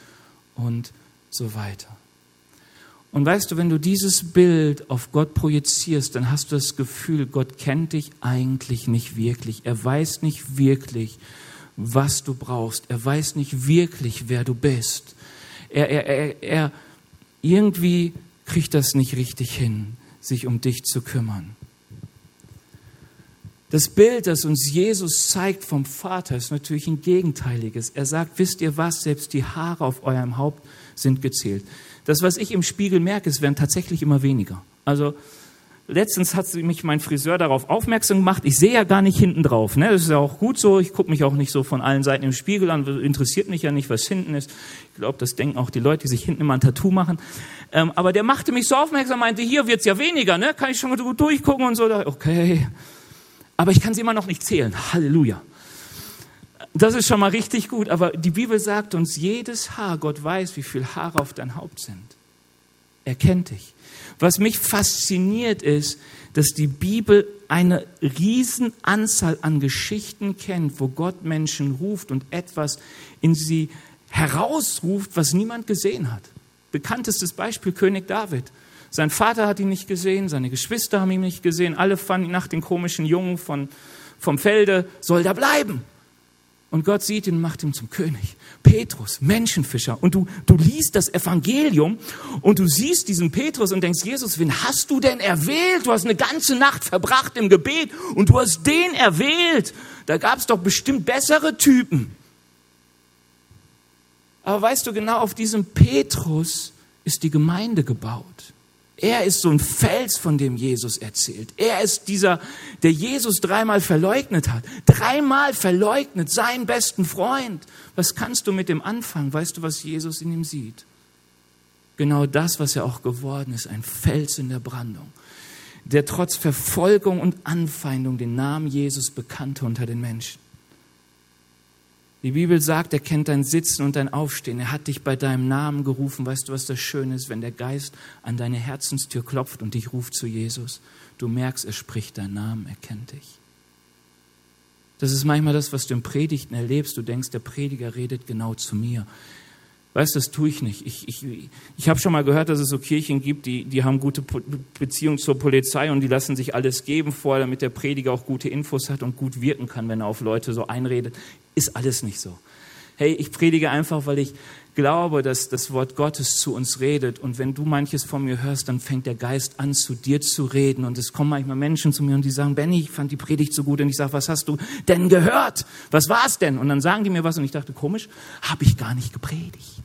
und so weiter. Und weißt du, wenn du dieses Bild auf Gott projizierst, dann hast du das Gefühl, Gott kennt dich eigentlich nicht wirklich. Er weiß nicht wirklich, was du brauchst. Er weiß nicht wirklich, wer du bist. Er, er, er, er irgendwie kriegt das nicht richtig hin, sich um dich zu kümmern. Das Bild, das uns Jesus zeigt vom Vater, ist natürlich ein gegenteiliges. Er sagt, wisst ihr was, selbst die Haare auf eurem Haupt sind gezählt. Das, was ich im Spiegel merke, es werden tatsächlich immer weniger. Also letztens hat mich mein Friseur darauf aufmerksam gemacht. Ich sehe ja gar nicht hinten drauf. Ne? Das ist ja auch gut so. Ich gucke mich auch nicht so von allen Seiten im Spiegel an. Interessiert mich ja nicht, was hinten ist. Ich glaube, das denken auch die Leute, die sich hinten immer ein Tattoo machen. Ähm, aber der machte mich so aufmerksam, meinte, hier wird's ja weniger. Ne? Kann ich schon mal gut durchgucken und so. Okay. Aber ich kann sie immer noch nicht zählen. Halleluja. Das ist schon mal richtig gut, aber die Bibel sagt uns, jedes Haar, Gott weiß, wie viele Haare auf dein Haupt sind. Er kennt dich. Was mich fasziniert ist, dass die Bibel eine Riesenanzahl an Geschichten kennt, wo Gott Menschen ruft und etwas in sie herausruft, was niemand gesehen hat. Bekanntestes Beispiel König David. Sein Vater hat ihn nicht gesehen, seine Geschwister haben ihn nicht gesehen, alle fanden ihn nach den komischen Jungen von, vom Felde, soll da bleiben. Und Gott sieht ihn und macht ihn zum König. Petrus, Menschenfischer. Und du, du liest das Evangelium und du siehst diesen Petrus und denkst, Jesus, wen hast du denn erwählt? Du hast eine ganze Nacht verbracht im Gebet und du hast den erwählt. Da gab es doch bestimmt bessere Typen. Aber weißt du, genau auf diesem Petrus ist die Gemeinde gebaut. Er ist so ein Fels, von dem Jesus erzählt. Er ist dieser, der Jesus dreimal verleugnet hat. Dreimal verleugnet seinen besten Freund. Was kannst du mit dem anfangen? Weißt du, was Jesus in ihm sieht? Genau das, was er auch geworden ist, ein Fels in der Brandung, der trotz Verfolgung und Anfeindung den Namen Jesus bekannte unter den Menschen. Die Bibel sagt, er kennt dein Sitzen und dein Aufstehen. Er hat dich bei deinem Namen gerufen. Weißt du, was das Schöne ist, wenn der Geist an deine Herzenstür klopft und dich ruft zu Jesus? Du merkst, er spricht deinen Namen, er kennt dich. Das ist manchmal das, was du im Predigten erlebst. Du denkst, der Prediger redet genau zu mir. Weißt du, das tue ich nicht. Ich, ich, ich habe schon mal gehört, dass es so Kirchen gibt, die, die haben gute Beziehungen zur Polizei und die lassen sich alles geben vorher, damit der Prediger auch gute Infos hat und gut wirken kann, wenn er auf Leute so einredet. Ist alles nicht so. Hey, ich predige einfach, weil ich glaube, dass das Wort Gottes zu uns redet. Und wenn du manches von mir hörst, dann fängt der Geist an, zu dir zu reden. Und es kommen manchmal Menschen zu mir und die sagen, Benny, ich fand die Predigt so gut. Und ich sage, was hast du denn gehört? Was war es denn? Und dann sagen die mir was und ich dachte, komisch, habe ich gar nicht gepredigt.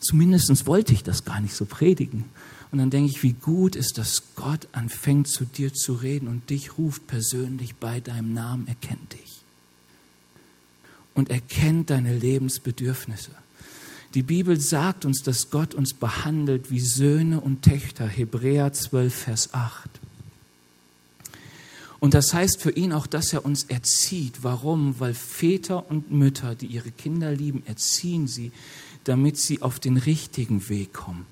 Zumindest wollte ich das gar nicht so predigen. Und dann denke ich, wie gut ist, dass Gott anfängt zu dir zu reden und dich ruft persönlich bei deinem Namen, erkennt dich. Und erkennt deine Lebensbedürfnisse. Die Bibel sagt uns, dass Gott uns behandelt wie Söhne und Töchter. Hebräer 12, Vers 8. Und das heißt für ihn auch, dass er uns erzieht. Warum? Weil Väter und Mütter, die ihre Kinder lieben, erziehen sie, damit sie auf den richtigen Weg kommen.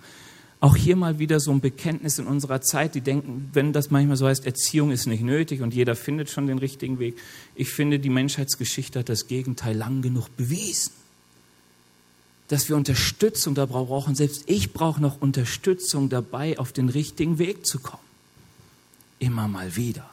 Auch hier mal wieder so ein Bekenntnis in unserer Zeit, die denken, wenn das manchmal so heißt, Erziehung ist nicht nötig und jeder findet schon den richtigen Weg. Ich finde, die Menschheitsgeschichte hat das Gegenteil lang genug bewiesen dass wir Unterstützung da brauchen. Selbst ich brauche noch Unterstützung dabei, auf den richtigen Weg zu kommen. Immer mal wieder.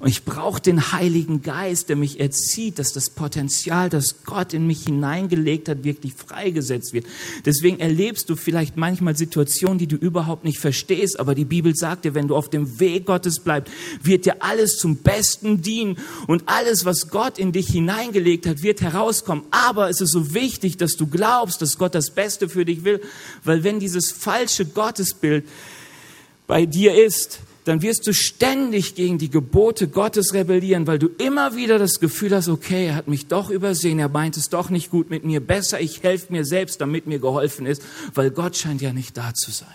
Und ich brauche den Heiligen Geist, der mich erzieht, dass das Potenzial, das Gott in mich hineingelegt hat, wirklich freigesetzt wird. Deswegen erlebst du vielleicht manchmal Situationen, die du überhaupt nicht verstehst, aber die Bibel sagt dir, wenn du auf dem Weg Gottes bleibst, wird dir alles zum Besten dienen und alles, was Gott in dich hineingelegt hat, wird herauskommen. Aber es ist so wichtig, dass du glaubst, dass Gott das Beste für dich will, weil wenn dieses falsche Gottesbild bei dir ist, dann wirst du ständig gegen die Gebote Gottes rebellieren, weil du immer wieder das Gefühl hast, okay, er hat mich doch übersehen, er meint es doch nicht gut mit mir, besser ich helfe mir selbst, damit mir geholfen ist, weil Gott scheint ja nicht da zu sein.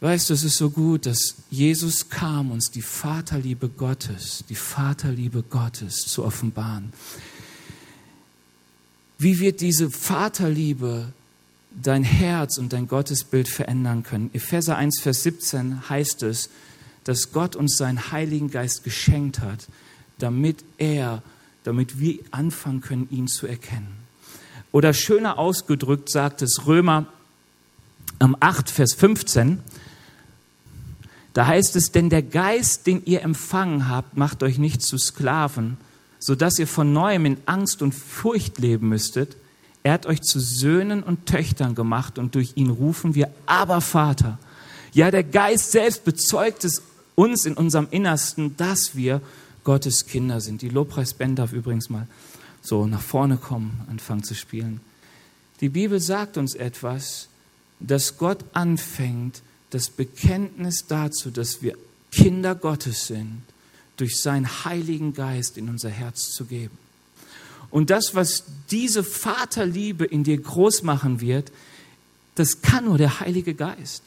Weißt du, es ist so gut, dass Jesus kam, uns die Vaterliebe Gottes, die Vaterliebe Gottes zu offenbaren. Wie wird diese Vaterliebe dein Herz und dein Gottesbild verändern können. Epheser 1, Vers 17 heißt es, dass Gott uns seinen Heiligen Geist geschenkt hat, damit er, damit wir anfangen können, ihn zu erkennen. Oder schöner ausgedrückt sagt es Römer am 8, Vers 15, da heißt es, denn der Geist, den ihr empfangen habt, macht euch nicht zu Sklaven, sodass ihr von neuem in Angst und Furcht leben müsstet, er hat euch zu Söhnen und Töchtern gemacht und durch ihn rufen wir, aber Vater. Ja, der Geist selbst bezeugt es uns in unserem Innersten, dass wir Gottes Kinder sind. Die Lobpreisband darf übrigens mal so nach vorne kommen, anfangen zu spielen. Die Bibel sagt uns etwas, dass Gott anfängt, das Bekenntnis dazu, dass wir Kinder Gottes sind, durch seinen Heiligen Geist in unser Herz zu geben. Und das, was diese Vaterliebe in dir groß machen wird, das kann nur der Heilige Geist.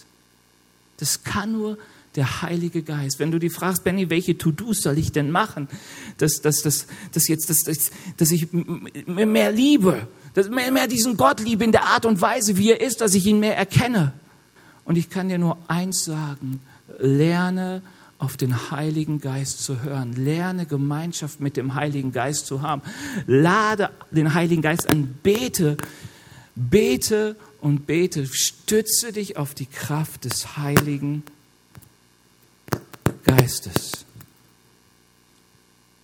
Das kann nur der Heilige Geist. Wenn du die fragst, Benny, welche To-Dos soll ich denn machen, dass, dass, dass, dass, jetzt, dass, dass, dass ich mehr liebe, dass mehr, mehr diesen Gott liebe in der Art und Weise, wie er ist, dass ich ihn mehr erkenne. Und ich kann dir nur eins sagen, lerne auf den Heiligen Geist zu hören. Lerne Gemeinschaft mit dem Heiligen Geist zu haben. Lade den Heiligen Geist an. Bete, bete und bete. Stütze dich auf die Kraft des Heiligen Geistes.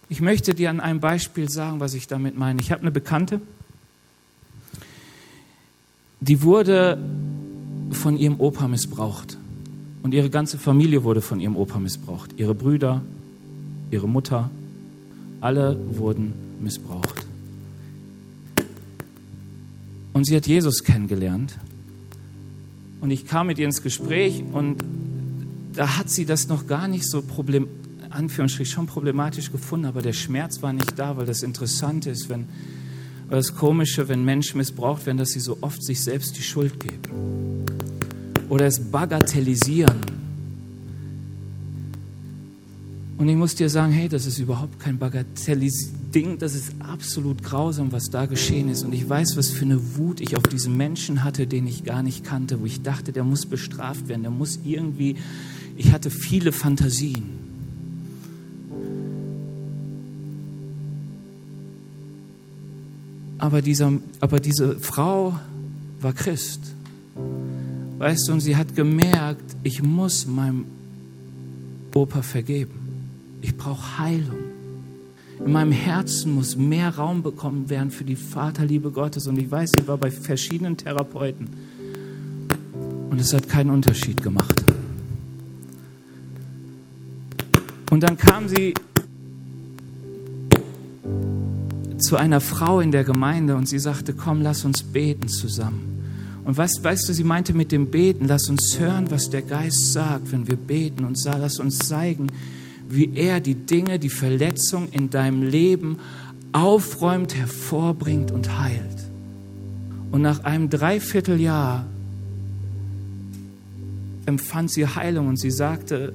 Ich möchte dir an einem Beispiel sagen, was ich damit meine. Ich habe eine Bekannte, die wurde von ihrem Opa missbraucht. Und ihre ganze Familie wurde von ihrem Opa missbraucht. Ihre Brüder, ihre Mutter, alle wurden missbraucht. Und sie hat Jesus kennengelernt. Und ich kam mit ihr ins Gespräch und da hat sie das noch gar nicht so problem, Anführungsstrich schon problematisch gefunden, aber der Schmerz war nicht da, weil das Interessante ist, wenn, das Komische, wenn Menschen missbraucht werden, dass sie so oft sich selbst die Schuld geben oder es bagatellisieren. Und ich muss dir sagen, hey, das ist überhaupt kein Bagatellis-Ding, das ist absolut grausam, was da geschehen ist. Und ich weiß, was für eine Wut ich auf diesen Menschen hatte, den ich gar nicht kannte, wo ich dachte, der muss bestraft werden, der muss irgendwie, ich hatte viele Fantasien. Aber, dieser, aber diese Frau war Christ. Weißt du, und sie hat gemerkt, ich muss meinem Opa vergeben. Ich brauche Heilung. In meinem Herzen muss mehr Raum bekommen werden für die Vaterliebe Gottes. Und ich weiß, sie war bei verschiedenen Therapeuten. Und es hat keinen Unterschied gemacht. Und dann kam sie zu einer Frau in der Gemeinde und sie sagte, komm, lass uns beten zusammen. Und weißt, weißt du, sie meinte mit dem Beten, lass uns hören, was der Geist sagt, wenn wir beten und lass uns zeigen, wie er die Dinge, die Verletzung in deinem Leben aufräumt, hervorbringt und heilt. Und nach einem Dreivierteljahr empfand sie Heilung und sie sagte,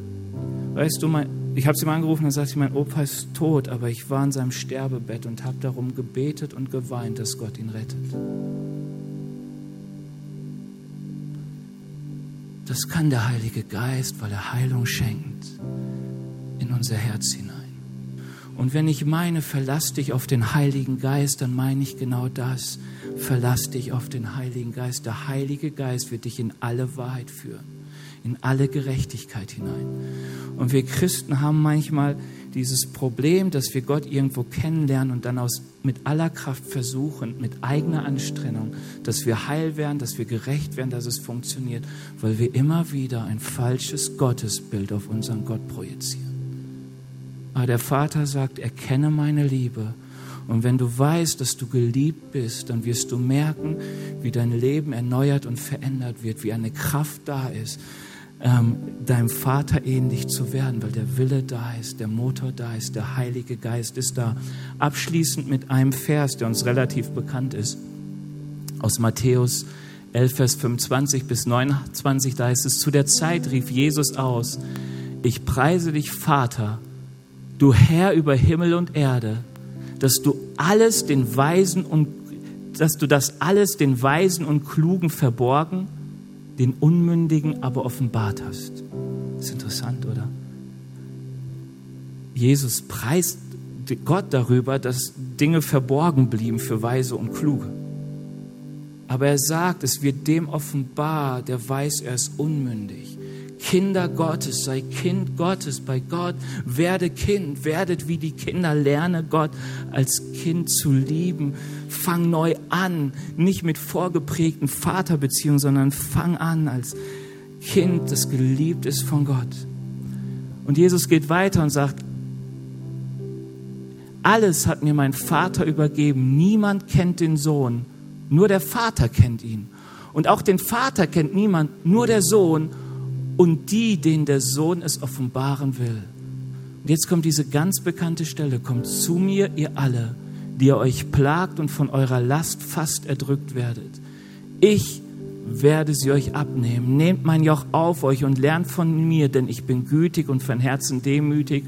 weißt du, mein, ich habe sie mal angerufen und sagte, mein Opa ist tot, aber ich war in seinem Sterbebett und habe darum gebetet und geweint, dass Gott ihn rettet. Das kann der Heilige Geist, weil er Heilung schenkt in unser Herz hinein. Und wenn ich meine, verlass dich auf den Heiligen Geist, dann meine ich genau das. Verlass dich auf den Heiligen Geist. Der Heilige Geist wird dich in alle Wahrheit führen, in alle Gerechtigkeit hinein. Und wir Christen haben manchmal dieses Problem, dass wir Gott irgendwo kennenlernen und dann aus, mit aller Kraft versuchen, mit eigener Anstrengung, dass wir heil werden, dass wir gerecht werden, dass es funktioniert, weil wir immer wieder ein falsches Gottesbild auf unseren Gott projizieren. Aber der Vater sagt, erkenne meine Liebe. Und wenn du weißt, dass du geliebt bist, dann wirst du merken, wie dein Leben erneuert und verändert wird, wie eine Kraft da ist, ähm, deinem Vater ähnlich zu werden, weil der Wille da ist, der Motor da ist, der Heilige Geist ist da. Abschließend mit einem Vers, der uns relativ bekannt ist, aus Matthäus 11, Vers 25 bis 29, da heißt es, zu der Zeit rief Jesus aus, ich preise dich, Vater, du Herr über Himmel und Erde, dass du alles den Weisen und dass du das alles den Weisen und Klugen verborgen den Unmündigen aber offenbart hast. Ist interessant, oder? Jesus preist Gott darüber, dass Dinge verborgen blieben für Weise und Kluge. Aber er sagt, es wird dem offenbar, der weiß, er ist unmündig. Kinder Gottes, sei Kind Gottes bei Gott, werde Kind, werdet wie die Kinder, lerne Gott als Kind zu lieben. Fang neu an, nicht mit vorgeprägten Vaterbeziehungen, sondern fang an als Kind, das geliebt ist von Gott. Und Jesus geht weiter und sagt, alles hat mir mein Vater übergeben. Niemand kennt den Sohn, nur der Vater kennt ihn. Und auch den Vater kennt niemand, nur der Sohn und die, denen der Sohn es offenbaren will. Und jetzt kommt diese ganz bekannte Stelle, kommt zu mir, ihr alle, die ihr euch plagt und von eurer Last fast erdrückt werdet. Ich werde sie euch abnehmen. Nehmt mein Joch auf euch und lernt von mir, denn ich bin gütig und von Herzen demütig,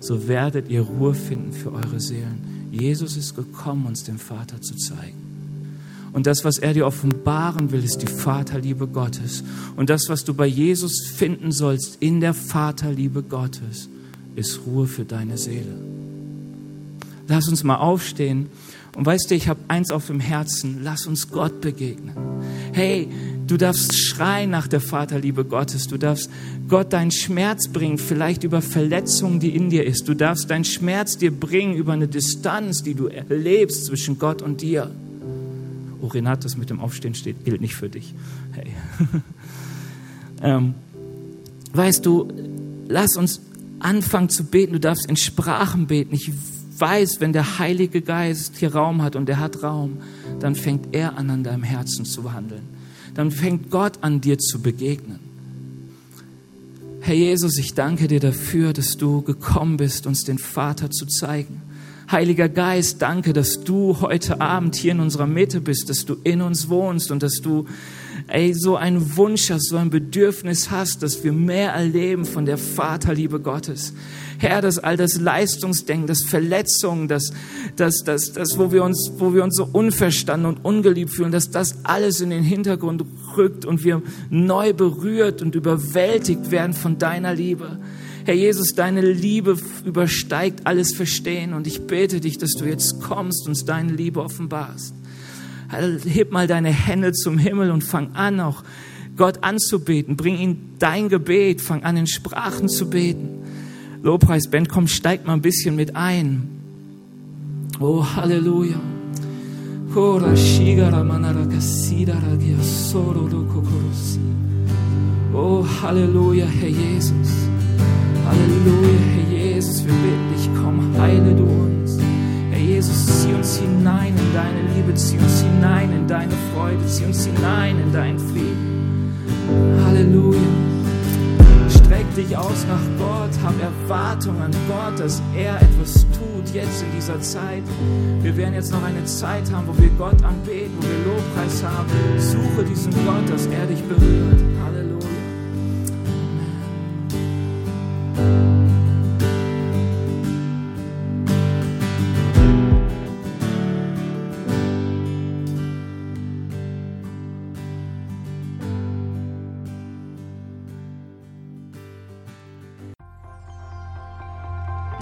so werdet ihr Ruhe finden für eure Seelen. Jesus ist gekommen, uns den Vater zu zeigen. Und das, was er dir offenbaren will, ist die Vaterliebe Gottes. Und das, was du bei Jesus finden sollst in der Vaterliebe Gottes, ist Ruhe für deine Seele. Lass uns mal aufstehen. Und weißt du, ich habe eins auf dem Herzen, lass uns Gott begegnen. Hey, du darfst schreien nach der Vaterliebe Gottes. Du darfst Gott deinen Schmerz bringen, vielleicht über Verletzungen, die in dir ist. Du darfst deinen Schmerz dir bringen über eine Distanz, die du erlebst zwischen Gott und dir. Renat, das mit dem Aufstehen steht, gilt nicht für dich. Hey. ähm, weißt du, lass uns anfangen zu beten. Du darfst in Sprachen beten. Ich weiß, wenn der Heilige Geist hier Raum hat und er hat Raum, dann fängt er an, an deinem Herzen zu handeln. Dann fängt Gott an, dir zu begegnen. Herr Jesus, ich danke dir dafür, dass du gekommen bist, uns den Vater zu zeigen. Heiliger Geist, danke, dass du heute Abend hier in unserer Mitte bist, dass du in uns wohnst und dass du ey, so einen Wunsch hast, so ein Bedürfnis hast, dass wir mehr erleben von der Vaterliebe Gottes. Herr, dass all das Leistungsdenken, das Verletzungen, das, das, das, das, wo wir uns, wo wir uns so unverstanden und ungeliebt fühlen, dass das alles in den Hintergrund rückt und wir neu berührt und überwältigt werden von deiner Liebe. Herr Jesus, deine Liebe übersteigt alles Verstehen und ich bete dich, dass du jetzt kommst und deine Liebe offenbarst. heb mal deine Hände zum Himmel und fang an, auch Gott anzubeten. Bring ihm dein Gebet, fang an, in Sprachen zu beten. Lobpreisband, komm, steig mal ein bisschen mit ein. Oh, Halleluja. Oh, Halleluja, Herr Jesus. Halleluja, Herr Jesus. Wir bitten dich, komm, heile du uns. Herr Jesus, zieh uns hinein in deine Liebe, zieh uns hinein in deine Freude, zieh uns hinein in deinen Frieden. Halleluja. Streck dich aus nach Gott, hab Erwartung an Gott, dass er etwas tut jetzt in dieser Zeit. Wir werden jetzt noch eine Zeit haben, wo wir Gott anbeten, wo wir Lobpreis haben. Suche diesen Gott, dass er dich berührt.